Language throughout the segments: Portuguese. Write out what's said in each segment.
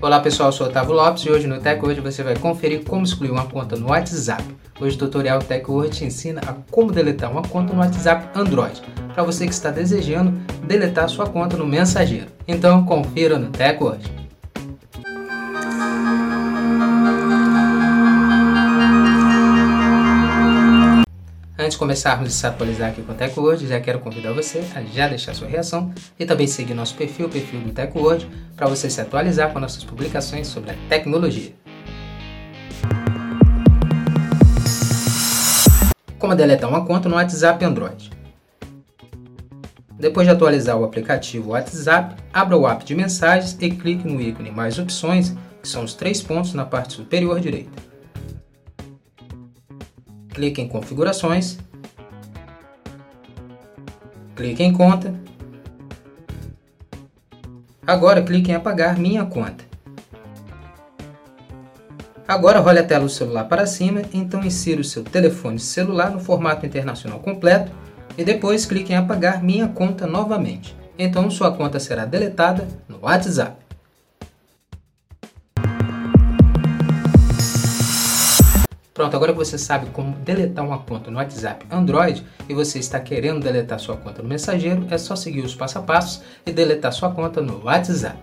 Olá pessoal, eu sou Otávio Lopes e hoje no Tech Word você vai conferir como excluir uma conta no WhatsApp. Hoje o tutorial Tech Word te ensina a como deletar uma conta no WhatsApp Android, para você que está desejando deletar sua conta no mensageiro. Então confira no Tech Antes de começarmos a se atualizar aqui com o TechWord, já quero convidar você a já deixar sua reação e também seguir nosso perfil, o perfil do TechWord, para você se atualizar com nossas publicações sobre a tecnologia. Como deletar uma conta no WhatsApp Android? Depois de atualizar o aplicativo WhatsApp, abra o app de mensagens e clique no ícone Mais Opções, que são os três pontos na parte superior direita clique em Configurações, clique em Conta. Agora clique em Apagar minha conta. Agora role a tela do celular para cima, então insira o seu telefone celular no formato internacional completo e depois clique em Apagar minha conta novamente. Então sua conta será deletada no WhatsApp. Pronto, agora que você sabe como deletar uma conta no WhatsApp Android e você está querendo deletar sua conta no mensageiro, é só seguir os passo a passos e deletar sua conta no WhatsApp.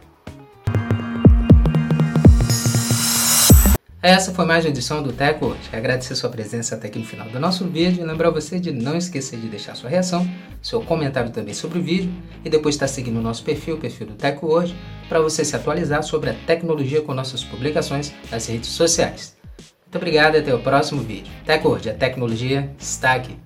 Essa foi mais uma edição do Tech hoje. Agradecer sua presença até aqui no final do nosso vídeo e lembrar você de não esquecer de deixar sua reação, seu comentário também sobre o vídeo e depois estar seguindo o nosso perfil, o perfil do Tech hoje, para você se atualizar sobre a tecnologia com nossas publicações nas redes sociais. Muito obrigado e até o próximo vídeo. TechWord, a tecnologia está aqui.